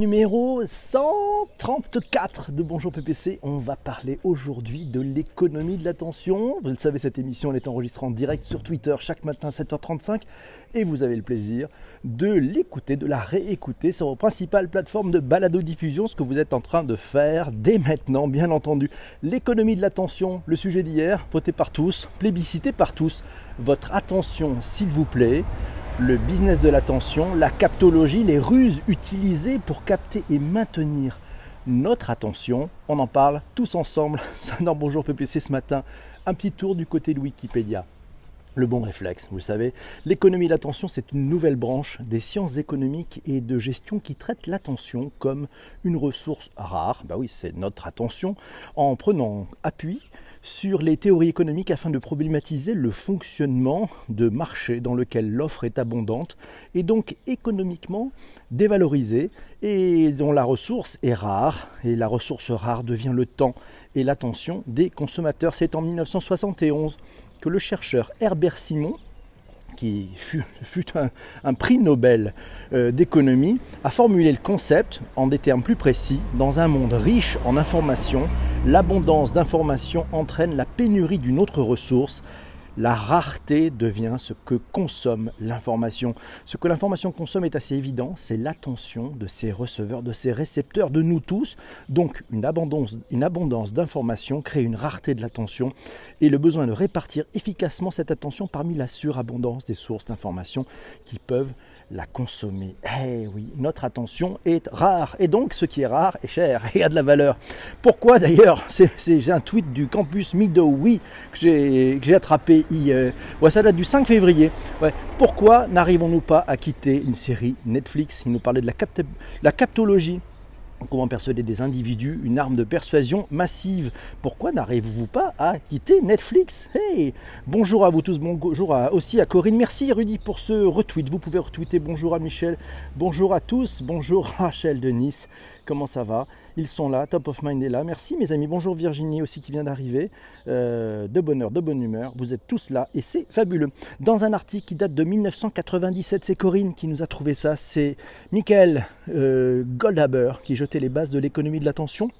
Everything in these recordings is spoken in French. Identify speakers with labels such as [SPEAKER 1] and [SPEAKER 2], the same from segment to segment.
[SPEAKER 1] Numéro 134 de Bonjour PPC, on va parler aujourd'hui de l'économie de l'attention. Vous le savez, cette émission elle est enregistrée en direct sur Twitter chaque matin à 7h35 et vous avez le plaisir de l'écouter, de la réécouter sur vos principales plateformes de balado-diffusion, ce que vous êtes en train de faire dès maintenant, bien entendu. L'économie de l'attention, le sujet d'hier, voté par tous, plébiscité par tous. Votre attention, s'il vous plaît le business de l'attention, la captologie, les ruses utilisées pour capter et maintenir notre attention. On en parle tous ensemble dans Bonjour PPC ce matin. Un petit tour du côté de Wikipédia. Le bon réflexe, vous le savez, l'économie de l'attention, c'est une nouvelle branche des sciences économiques et de gestion qui traite l'attention comme une ressource rare, bah oui, c'est notre attention, en prenant appui sur les théories économiques afin de problématiser le fonctionnement de marché dans lequel l'offre est abondante et donc économiquement dévalorisée et dont la ressource est rare et la ressource rare devient le temps et l'attention des consommateurs. C'est en 1971 que le chercheur Herbert Simon qui fut, un, prix Nobel euh, d'économie, a formulé le concept en des termes plus précis. Dans un monde riche en informations, l'abondance d'informations entraîne la pénurie d'une autre ressource, la rareté devient ce que consomme l'information. Ce que l'information consomme est assez évident, c'est l'attention de ses receveurs, de ses récepteurs, de nous tous. Donc une abondance, une abondance d'informations crée une rareté de l'attention et le besoin de répartir efficacement cette attention parmi la surabondance des sources d'informations qui peuvent la consommer. Eh oui, notre attention est rare et donc ce qui est rare est cher et a de la valeur. Pourquoi d'ailleurs J'ai un tweet du campus oui que j'ai attrapé Ouais, ça date du 5 février. Ouais. Pourquoi n'arrivons-nous pas à quitter une série Netflix? Il nous parlait de la captologie comment persuader des individus, une arme de persuasion massive. Pourquoi n'arrivez-vous pas à quitter Netflix? Hey Bonjour à vous tous, bonjour aussi à Corinne. Merci Rudy pour ce retweet. Vous pouvez retweeter bonjour à Michel, bonjour à tous, bonjour Rachel de Nice. Comment ça va? Ils sont là, Top of Mind est là. Merci mes amis. Bonjour Virginie aussi qui vient d'arriver. Euh, de bonne heure, de bonne humeur. Vous êtes tous là et c'est fabuleux. Dans un article qui date de 1997, c'est Corinne qui nous a trouvé ça. C'est Michael euh, Goldhaber qui jetait les bases de l'économie de l'attention.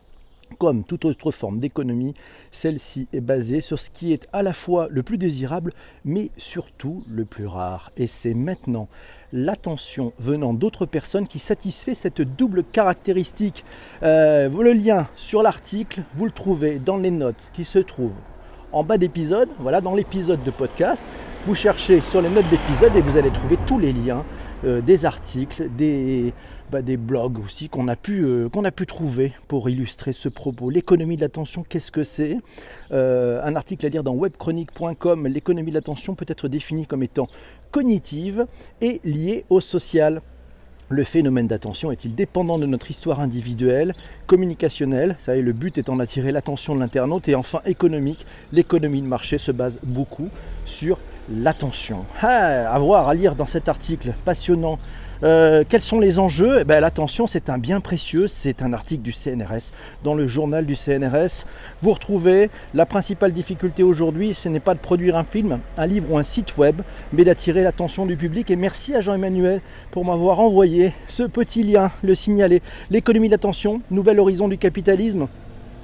[SPEAKER 1] Comme toute autre forme d'économie, celle-ci est basée sur ce qui est à la fois le plus désirable, mais surtout le plus rare. Et c'est maintenant l'attention venant d'autres personnes qui satisfait cette double caractéristique. Euh, le lien sur l'article, vous le trouvez dans les notes qui se trouvent en bas d'épisode, voilà, dans l'épisode de podcast. Vous cherchez sur les notes d'épisode et vous allez trouver tous les liens euh, des articles, des, bah, des blogs aussi qu'on a, pu, euh, qu'on a pu trouver pour illustrer ce propos. L'économie de l'attention, qu'est-ce que c'est euh, Un article à lire dans webchronique.com. L'économie de l'attention peut être définie comme étant cognitive et liée au social. Le phénomène d'attention est-il dépendant de notre histoire individuelle, communicationnelle? Ça le but étant d'attirer l'attention de l'internaute. Et enfin économique. L'économie de marché se base beaucoup sur l'attention. Ah, à voir, à lire dans cet article passionnant. Euh, quels sont les enjeux? Eh ben, L'attention, c'est un bien précieux. C'est un article du CNRS. Dans le journal du CNRS, vous retrouvez la principale difficulté aujourd'hui, ce n'est pas de produire un film, un livre ou un site web, mais d'attirer l'attention du public. Et merci à Jean-Emmanuel pour m'avoir envoyé ce petit lien, le signaler. L'économie de l'attention, nouvel horizon du capitalisme.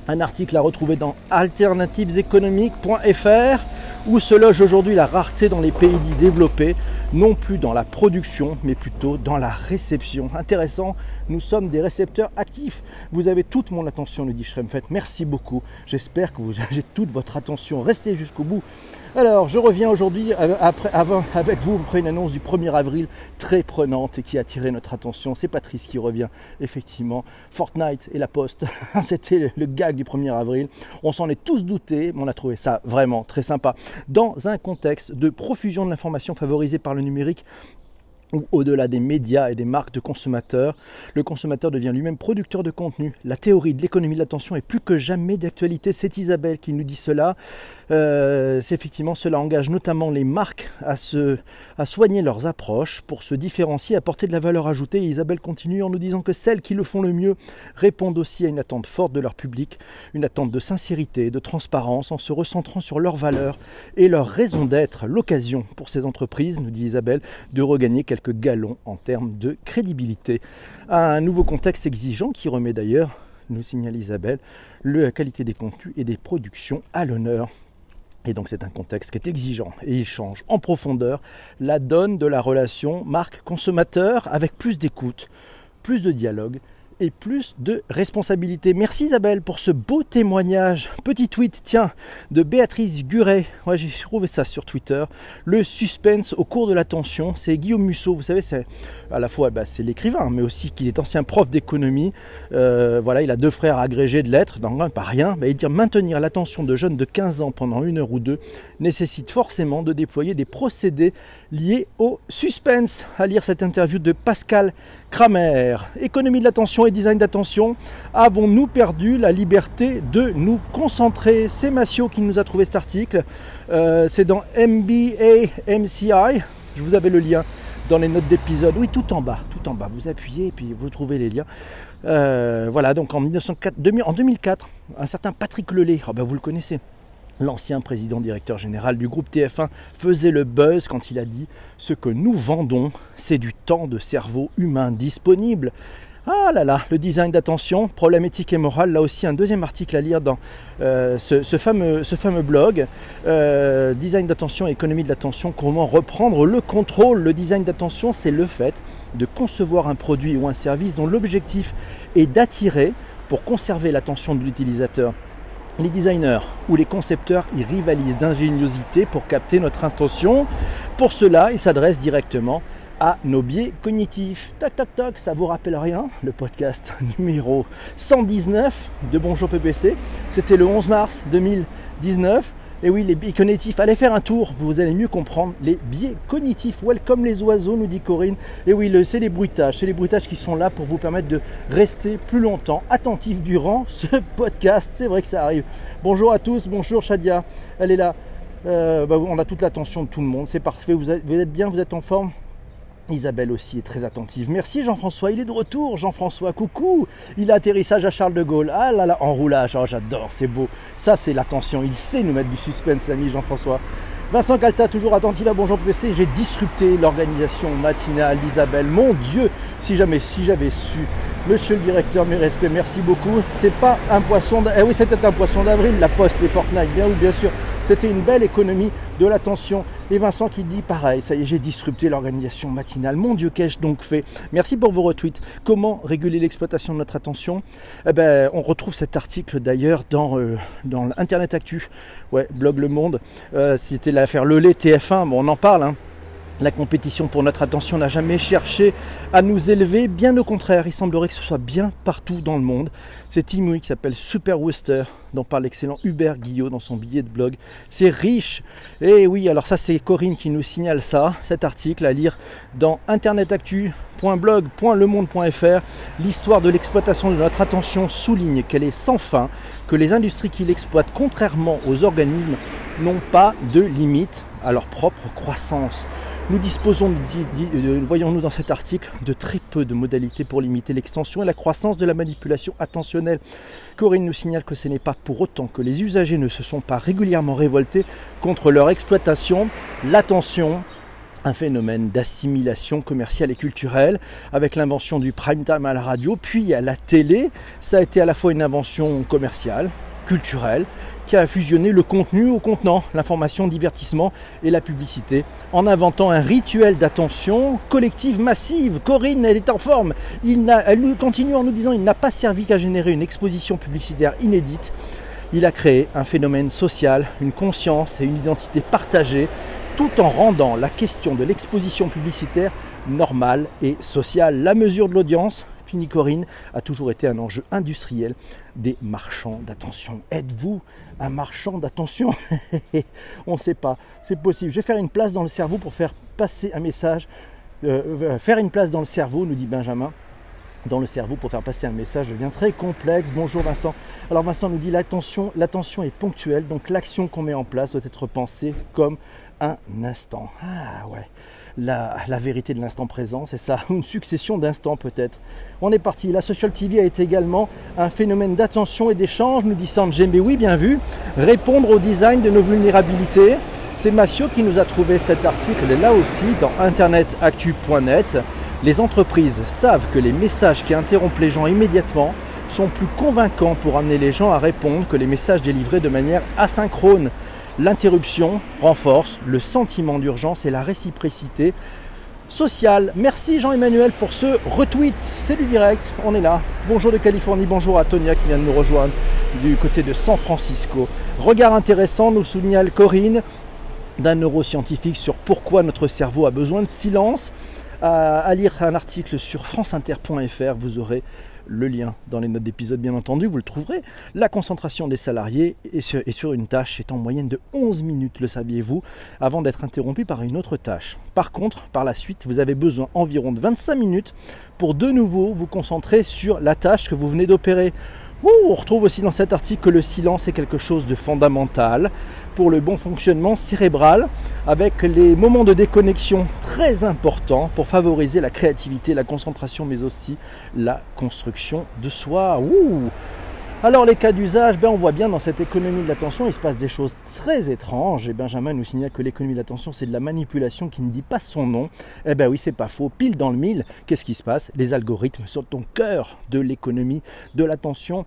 [SPEAKER 1] Un article à retrouver dans alternativeséconomiques.fr où se loge aujourd'hui la rareté dans les pays dits développés, non plus dans la production, mais plutôt dans la réception. Intéressant, nous sommes des récepteurs actifs. Vous avez toute mon attention, nous dit Schremfett. Merci beaucoup. J'espère que vous avez toute votre attention. Restez jusqu'au bout. Alors, je reviens aujourd'hui avec vous après une annonce du 1er avril très prenante et qui a attiré notre attention. C'est Patrice qui revient, effectivement. Fortnite et la Poste, c'était le gag du 1er avril. On s'en est tous doutés, mais on a trouvé ça vraiment très sympa. Dans un contexte de profusion de l'information favorisée par le numérique, ou au-delà des médias et des marques de consommateurs, le consommateur devient lui-même producteur de contenu. La théorie de l'économie de l'attention est plus que jamais d'actualité. C'est Isabelle qui nous dit cela. Euh, c'est effectivement cela engage notamment les marques à, se, à soigner leurs approches pour se différencier, apporter de la valeur ajoutée. Isabelle continue en nous disant que celles qui le font le mieux répondent aussi à une attente forte de leur public, une attente de sincérité, de transparence, en se recentrant sur leurs valeurs et leur raison d'être. L'occasion pour ces entreprises, nous dit Isabelle, de regagner quelques quelques galons en termes de crédibilité. Un nouveau contexte exigeant qui remet d'ailleurs, nous signale Isabelle, la qualité des contenus et des productions à l'honneur. Et donc c'est un contexte qui est exigeant et il change en profondeur la donne de la relation marque-consommateur avec plus d'écoute, plus de dialogue et plus de responsabilité. Merci Isabelle pour ce beau témoignage. Petit tweet, tiens, de Béatrice Guret. Ouais, j'ai trouvé ça sur Twitter. Le suspense au cours de l'attention, c'est Guillaume Musso. Vous savez, c'est à la fois bah, l'écrivain, mais aussi qu'il est ancien prof d'économie. Euh, voilà, il a deux frères agrégés de lettres, donc pas rien. il dit maintenir l'attention de jeunes de 15 ans pendant une heure ou deux nécessite forcément de déployer des procédés liés au suspense. À lire cette interview de Pascal Kramer. Économie de l'attention et design d'attention. Avons-nous perdu la liberté de nous concentrer? C'est Massio qui nous a trouvé cet article. Euh, c'est dans MBA MCI. Je vous avais le lien dans les notes d'épisode. Oui, tout en bas, tout en bas. Vous appuyez et puis vous trouvez les liens. Euh, voilà, donc en, 1904, en 2004, un certain Patrick Lelay, oh ben vous le connaissez, L'ancien président directeur général du groupe TF1 faisait le buzz quand il a dit Ce que nous vendons, c'est du temps de cerveau humain disponible. Ah là là, le design d'attention, problème éthique et moral, là aussi un deuxième article à lire dans euh, ce, fameux, blog. Euh, design d'attention, économie de l'attention, comment reprendre le contrôle? Le design d'attention, c'est le fait de concevoir un produit ou un service dont l'objectif est d'attirer pour conserver l'attention de l'utilisateur les designers ou les concepteurs y rivalisent d'ingéniosité pour capter notre intention. Pour cela, ils s'adressent directement à nos biais cognitifs. Tac tac tac, ça vous rappelle rien Le podcast numéro 119 de Bonjour PPC, c'était le 11 mars 2019. Et oui, les biais cognitifs, allez faire un tour, vous allez mieux comprendre les biais cognitifs. Welcome les oiseaux, nous dit Corinne. Et oui, c'est les bruitages, c'est les bruitages qui sont là pour vous permettre de rester plus longtemps attentif durant ce podcast. C'est vrai que ça arrive. Bonjour à tous, bonjour Shadia, elle est là. Euh, bah, on a toute l'attention de tout le monde, c'est parfait. vous êtes bien, vous êtes en forme? Isabelle aussi est très attentive. Merci Jean-François, il est de retour. Jean-François, coucou. Il a atterrissage à Charles de Gaulle. Ah là là, enroulage. Oh, j'adore, c'est beau. Ça, c'est l'attention. Il sait nous mettre du suspense, l'ami Jean-François. Vincent Calta, toujours attentif à Bonjour PC. J'ai disrupté l'organisation matinale d'Isabelle. Mon Dieu, si jamais, si j'avais su. Monsieur le directeur, mes respects, merci beaucoup. C'est pas un poisson. Eh oui, c'était un poisson d'avril, la Poste et Fortnite, bien ou bien sûr. C'était une belle économie de l'attention. Et Vincent qui dit pareil, ça y est, j'ai disrupté l'organisation matinale. Mon Dieu, qu'ai-je donc fait? Merci pour vos retweets. Comment réguler l'exploitation de notre attention? Eh ben, On retrouve cet article d'ailleurs dans, euh, dans Internet Actu, ouais, blog Le Monde. Euh, c'était l'affaire Lelay TF1, bon, on en parle. Hein. La compétition pour notre attention n'a jamais cherché à nous élever, bien au contraire, il semblerait que ce soit bien partout dans le monde. C'est Timouille qui s'appelle Super Wester, dont parle l'excellent Hubert Guillot dans son billet de blog. C'est riche. Et oui, alors ça c'est Corinne qui nous signale ça, cet article à lire dans internetactu.blog.lemonde.fr. L'histoire de l'exploitation de notre attention souligne qu'elle est sans fin, que les industries qui l'exploitent, contrairement aux organismes, n'ont pas de limite à leur propre croissance. Nous disposons, voyons-nous dans cet article, de très peu de modalités pour limiter l'extension et la croissance de la manipulation attentionnelle. Corinne nous signale que ce n'est pas pour autant que les usagers ne se sont pas régulièrement révoltés contre leur exploitation. L'attention, un phénomène d'assimilation commerciale et culturelle avec l'invention du prime time à la radio puis à la télé. Ça a été à la fois une invention commerciale, culturelle, qui a fusionné le contenu au contenant, l'information, divertissement et la publicité, en inventant un rituel d'attention collective massive. Corinne, elle est en forme. Il elle continue en nous disant il n'a pas servi qu'à générer une exposition publicitaire inédite. Il a créé un phénomène social, une conscience et une identité partagée, tout en rendant la question de l'exposition publicitaire normale et sociale. La mesure de l'audience, Fini Corinne a toujours été un enjeu industriel des marchands d'attention. Êtes-vous un marchand d'attention On ne sait pas. C'est possible. Je vais faire une place dans le cerveau pour faire passer un message. Euh, euh, faire une place dans le cerveau, nous dit Benjamin dans le cerveau pour faire passer un message devient très complexe. Bonjour Vincent. Alors Vincent nous dit l'attention, l'attention est ponctuelle, donc l'action qu'on met en place doit être pensée comme un instant. Ah ouais la, vérité de l'instant présent, c'est ça, une succession d'instants peut-être. On est parti, la social TV a été également un phénomène d'attention et d'échange, nous dit Sanjay, mais oui, bien vu, répondre au design de nos vulnérabilités, C'est Massio qui nous a trouvé cet article là aussi dans internetactu.net. Les entreprises savent que les messages qui interrompent les gens immédiatement sont plus convaincants pour amener les gens à répondre que les messages délivrés de manière asynchrone. L'interruption renforce le sentiment d'urgence et la réciprocité sociale. Merci Jean-Emmanuel pour ce retweet. C'est du direct, on est là. Bonjour de Californie, bonjour à Tonia qui vient de nous rejoindre du côté de San Francisco. Regard intéressant, nous signale Corinne d'un neuroscientifique sur pourquoi notre cerveau a besoin de silence à, lire un article sur franceinter.fr. Vous aurez le lien dans les notes d'épisode, bien entendu, vous le trouverez. La concentration des salariés est sur, une tâche est en moyenne de 11 minutes, le saviez-vous, avant d'être interrompu par une autre tâche. Par contre, par la suite, vous avez besoin environ de 25 minutes pour de nouveau vous concentrer sur la tâche que vous venez d'opérer on retrouve aussi dans cet article que le silence est quelque chose de fondamental pour le bon fonctionnement cérébral, avec les moments de déconnexion très importants pour favoriser la créativité, la concentration, mais aussi la construction de soi. Alors les cas d'usage, ben on voit bien dans cette économie de l'attention, il se passe des choses très étranges. Et Benjamin nous signale que l'économie de l'attention, c'est de la manipulation qui ne dit pas son nom. Eh bien oui, c'est pas faux. Pile dans le mille, qu'est-ce qui se passe? Les algorithmes sont au cœur de l'économie de l'attention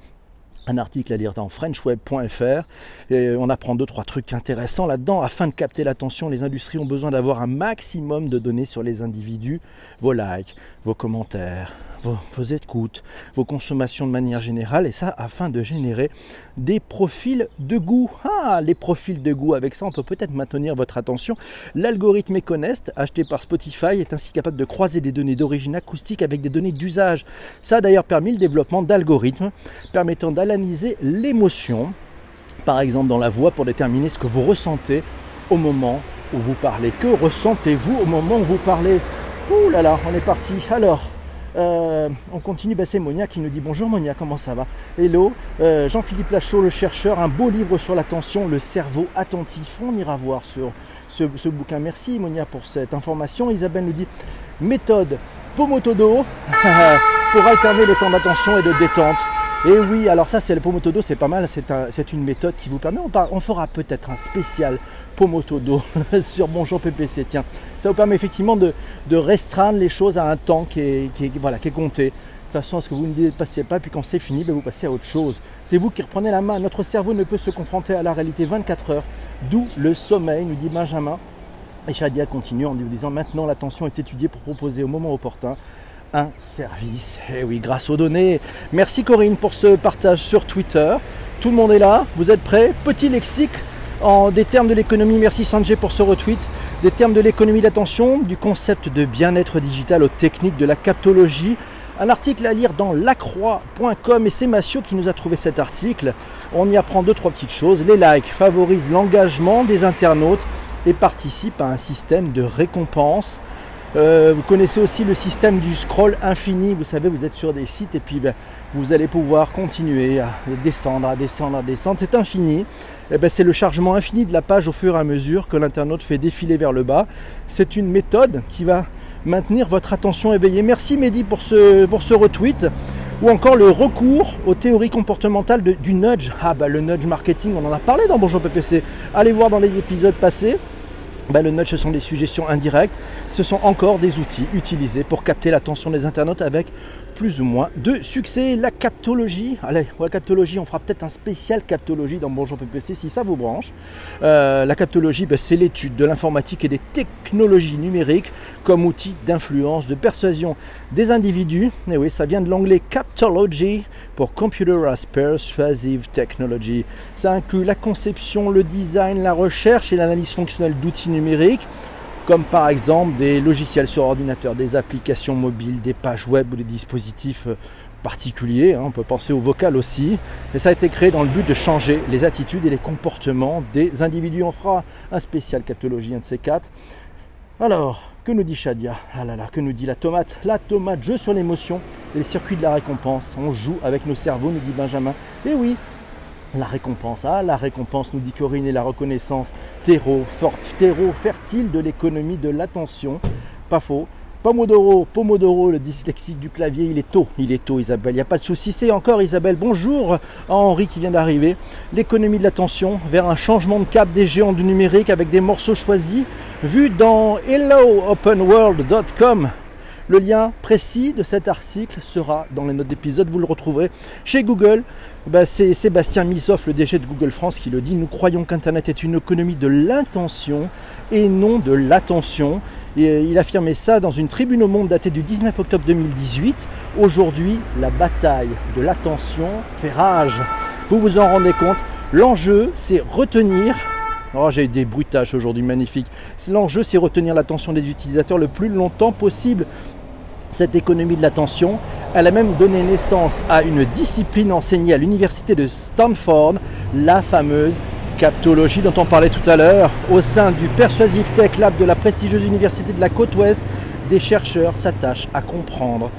[SPEAKER 1] un article à lire dans frenchweb.fr et on apprend deux trois trucs intéressants là-dedans afin de capter l'attention les industries ont besoin d'avoir un maximum de données sur les individus vos likes vos commentaires vos, écoutes, vos consommations de manière générale, et ça afin de générer des profils de goût. Ah, les profils de goût, avec ça on peut peut-être maintenir votre attention. L'algorithme Econest, acheté par Spotify, est ainsi capable de croiser des données d'origine acoustique avec des données d'usage. Ça a d'ailleurs permis le développement d'algorithmes permettant d'analyser l'émotion, par exemple dans la voix, pour déterminer ce que vous ressentez au moment où vous parlez. Que ressentez-vous au moment où vous parlez? Ouh là là, on est parti. Alors, euh, on continue, bah, c'est Monia qui nous dit bonjour Monia, comment ça va? Hello, euh, Jean-Philippe Lachaud, le chercheur, un beau livre sur l'attention, le cerveau attentif. On ira voir sur ce, ce, bouquin. Merci Monia pour cette information. Isabelle nous dit méthode Pomotodo pour alterner le temps d'attention et de détente. Et oui, alors ça c'est le Pomotodo, c'est pas mal, c'est une méthode qui vous permet, on, fera peut-être un spécial Pomotodo sur Bonjour PPC, tiens, ça vous permet effectivement de, restreindre les choses à un temps qui est, compté. De façon, à ce que vous ne dépassez pas, puis quand c'est fini, ben, vous passez à autre chose. C'est vous qui reprenez la main. Notre cerveau ne peut se confronter à la réalité 24 heures, d'où le sommeil, nous dit Benjamin. Et Shadia continue en disant maintenant l'attention est étudiée pour proposer au moment opportun un service. Eh oui, grâce aux données. Merci Corinne pour ce partage sur Twitter. Tout le monde est là. Vous êtes prêts? Petit lexique en des termes de l'économie. Merci Sanjay pour ce retweet. Des termes de l'économie d'attention, du concept de bien-être digital aux techniques de la captologie. Un article à lire dans lacroix.com et c'est Massio qui nous a trouvé cet article. On y apprend deux, trois petites choses. Les likes favorisent l'engagement des internautes et participent à un système de récompense. Euh, vous connaissez aussi le système du scroll infini. Vous savez, vous êtes sur des sites et puis ben, vous allez pouvoir continuer à descendre, à descendre, à descendre. C'est infini. Eh ben, c'est le chargement infini de la page au fur et à mesure que l'internaute fait défiler vers le bas. C'est une méthode qui va maintenir votre attention éveillée. Merci Mehdi pour ce, pour ce retweet. Ou encore le recours aux théories comportementales du nudge. Ah bah le nudge marketing, on en a parlé dans Bonjour PPC. Allez voir dans les épisodes passés. Ben, le nudge, ce sont des suggestions indirectes. Ce sont encore des outils utilisés pour capter l'attention des internautes avec plus ou moins de succès. La captologie, allez, la captologie, on fera peut-être un spécial captologie dans Bonjour PPC si ça vous branche. Euh, la captologie, ben, c'est l'étude de l'informatique et des technologies numériques comme outil d'influence, de persuasion des individus. Et oui, ça vient de l'anglais captology pour Computer as Persuasive Technology. Ça inclut la conception, le design, la recherche et l'analyse fonctionnelle d'outils numériques comme par exemple des logiciels sur ordinateur, des applications mobiles, des pages web ou des dispositifs euh, particuliers. Hein. On peut penser au vocal aussi. Et ça a été créé dans le but de changer les attitudes et les comportements des individus. On fera un spécial captologie, un de ces quatre. Alors, que nous dit Shadia? Ah là là, que nous dit la tomate? La tomate, jeu sur l'émotion et les circuits de la récompense. On joue avec nos cerveaux, nous dit Benjamin. Et oui, la récompense, ah la récompense, nous dit Corinne, et la reconnaissance, terreau, terreau fertile de l'économie de l'attention, pas faux. Pomodoro, Pomodoro, le dyslexique du clavier, il est tôt, il est tôt Isabelle, il n'y a pas de souci. C'est encore Isabelle, bonjour à Henri qui vient d'arriver. L'économie de l'attention vers un changement de cap des géants du numérique avec des morceaux choisis, vus dans helloopenworld.com. Le lien précis de cet article sera dans les notes d'épisode, vous le retrouverez chez Google. Bah, c'est Sébastien Misoff, le DG de Google France, qui le dit. Nous croyons qu'Internet est une économie de l'intention et non de l'attention. Euh, il affirmait ça dans une tribune au monde datée du 19 octobre 2018. Aujourd'hui, la bataille de l'attention fait rage. Vous vous en rendez compte L'enjeu, c'est retenir Oh, j'ai des bruitages aujourd'hui magnifiques. L'enjeu, c'est retenir l'attention des utilisateurs le plus longtemps possible. Cette économie de l'attention, elle a même donné naissance à une discipline enseignée à l'université de Stanford, la fameuse captologie dont on parlait tout à l'heure. Au sein du Persuasive Tech Lab de la prestigieuse université de la côte ouest, des chercheurs s'attachent à comprendre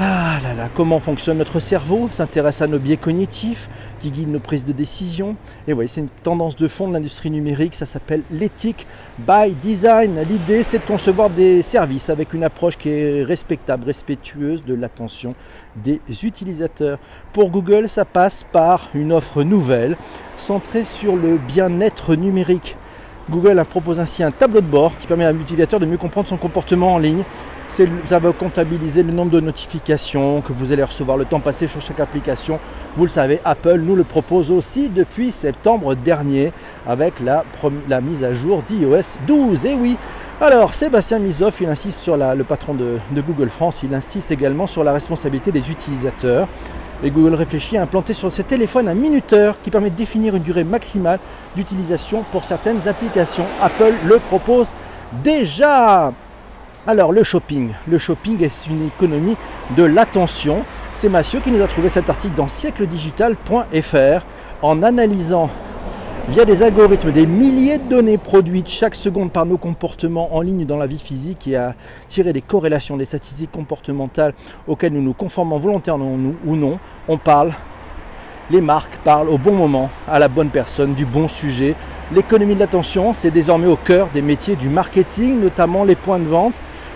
[SPEAKER 1] ah là là, comment fonctionne notre cerveau? S'intéresse à nos biais cognitifs qui guident nos prises de décision. Et voyez, c'est une tendance de fond de l'industrie numérique, ça s'appelle l'éthique by design. L'idée, c'est de concevoir des services avec une approche qui est respectable, respectueuse de l'attention des utilisateurs. Pour Google, ça passe par une offre nouvelle centrée sur le bien-être numérique. Google propose ainsi un tableau de bord qui permet à l'utilisateur de mieux comprendre son comportement en ligne ça va comptabiliser le nombre de notifications que vous allez recevoir, le temps passé sur chaque application. Vous le savez, Apple nous le propose aussi depuis septembre dernier avec la, mise à jour d'iOS 12. Et oui, alors Sébastien Misoff, il insiste sur le patron de, de Google France, il insiste également sur la responsabilité des utilisateurs. Et Google réfléchit à implanter sur ses téléphones un minuteur qui permet de définir une durée maximale d'utilisation pour certaines applications. Apple le propose déjà. Alors le shopping, le shopping est une économie de l'attention. C'est Mathieu qui nous a trouvé cet article dans siècledigital.fr en analysant via des algorithmes des milliers de données produites chaque seconde par nos comportements en ligne dans la vie physique et à tirer des corrélations des statistiques comportementales auxquelles nous nous conformons volontairement ou non. On parle, les marques parlent au bon moment, à la bonne personne, du bon sujet. L'économie de l'attention, c'est désormais au cœur des métiers du marketing, notamment les points de vente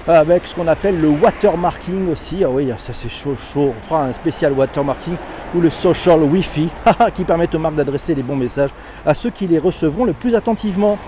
[SPEAKER 1] avec ce qu'on appelle le watermarking aussi. Ah oui, ça c'est chaud, chaud. On fera un spécial watermarking ou le social Wi-Fi qui permet aux marques d'adresser les bons messages à ceux qui les recevront le plus attentivement.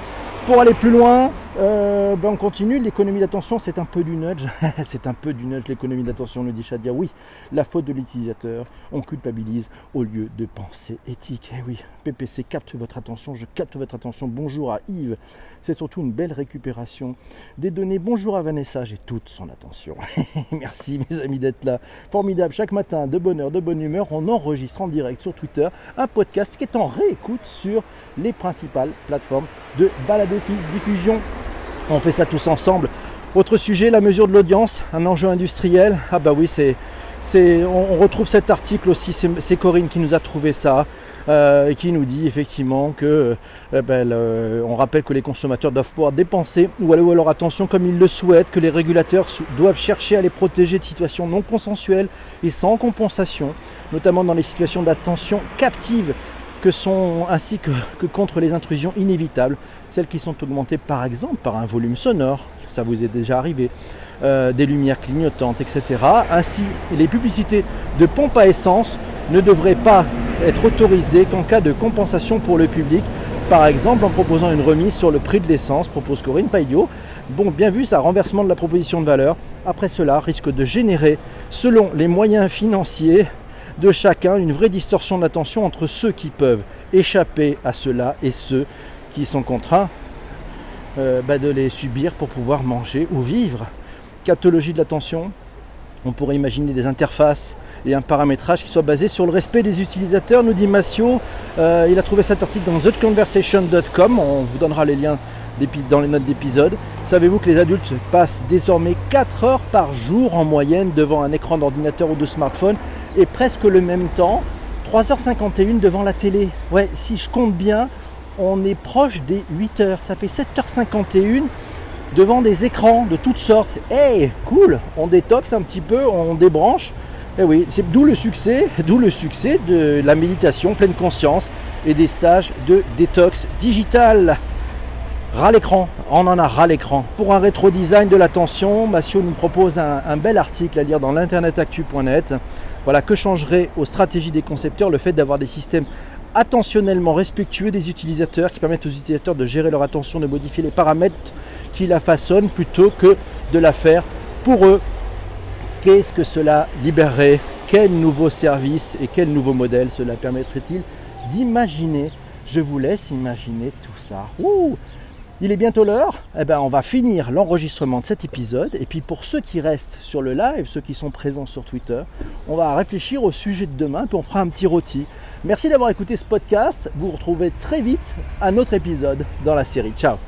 [SPEAKER 1] Pour aller plus loin, euh, ben on continue. L'économie d'attention, c'est un peu du nudge. c'est un peu du nudge, l'économie d'attention, nous dit Shadia. Oui, la faute de l'utilisateur, on culpabilise au lieu de penser éthique. Eh oui, PPC capte votre attention, je capte votre attention. Bonjour à Yves. C'est surtout une belle récupération des données. Bonjour à Vanessa, j'ai toute son attention. Merci mes amis d'être là. Formidable, chaque matin, de bonne heure, de bonne humeur, on enregistre en direct sur Twitter un podcast qui est en réécoute sur les principales plateformes de balado diffusion. On fait ça tous ensemble. Autre sujet, la mesure de l'audience, un enjeu industriel. Ah bah oui, c'est, on, retrouve cet article aussi, c'est Corinne qui nous a trouvé ça. Euh, et qui nous dit effectivement que euh, ben, on rappelle que les consommateurs doivent pouvoir dépenser ou aller à leur attention comme ils le souhaitent, que les régulateurs doivent chercher à les protéger de situations non consensuelles et sans compensation, notamment dans les situations d'attention captive sont, ainsi que, contre les intrusions inévitables, celles qui sont augmentées par exemple par un volume sonore, ça vous est déjà arrivé, euh, des lumières clignotantes, etc. Ainsi, les publicités de pompe à essence ne devraient pas être autorisé qu'en cas de compensation pour le public, par exemple en proposant une remise sur le prix de l'essence, propose Corinne Paillot. Bon, bien vu, ça renversement de la proposition de valeur. Après cela, risque de générer, selon les moyens financiers de chacun, une vraie distorsion d'attention entre ceux qui peuvent échapper à cela et ceux qui sont contraints euh, bah, de les subir pour pouvoir manger ou vivre. Captologie de l'attention, on pourrait imaginer des interfaces et un paramétrage qui soit basé sur le respect des utilisateurs, nous dit Massio. Euh, il a trouvé cet article dans theconversation.com. On vous donnera les liens dans les notes d'épisode. Savez-vous que les adultes passent désormais 4 heures par jour en moyenne devant un écran d'ordinateur ou de smartphone et presque le même temps, 3h51 devant la télé? Ouais, si je compte bien, on est proche des 8 heures. Ça fait 7h51 devant des écrans de toutes sortes. Hey, cool, on détoxe un petit peu, on débranche. Et eh oui, c'est d'où le succès, d'où le succès de la méditation pleine conscience et des stages de détox digital. Ras l'écran, on en a ras l'écran. Pour un rétro design de l'attention, Massio nous propose un, bel article à lire dans l'internetactu.net. Voilà, que changerait aux stratégies des concepteurs le fait d'avoir des systèmes attentionnellement respectueux des utilisateurs qui permettent aux utilisateurs de gérer leur attention, de modifier les paramètres qui la façonnent plutôt que de la faire pour eux. Qu'est-ce que cela libérerait? Quel nouveau service et quel nouveau modèle cela permettrait-il d'imaginer? Je vous laisse imaginer tout ça. Il est bientôt l'heure, eh ben on va finir l'enregistrement de cet épisode. Et puis pour ceux qui restent sur le live, ceux qui sont présents sur Twitter, on va réfléchir au sujet de demain, puis on fera un petit rôti. Merci d'avoir écouté ce podcast. Vous vous retrouvez très vite à notre épisode dans la série. Ciao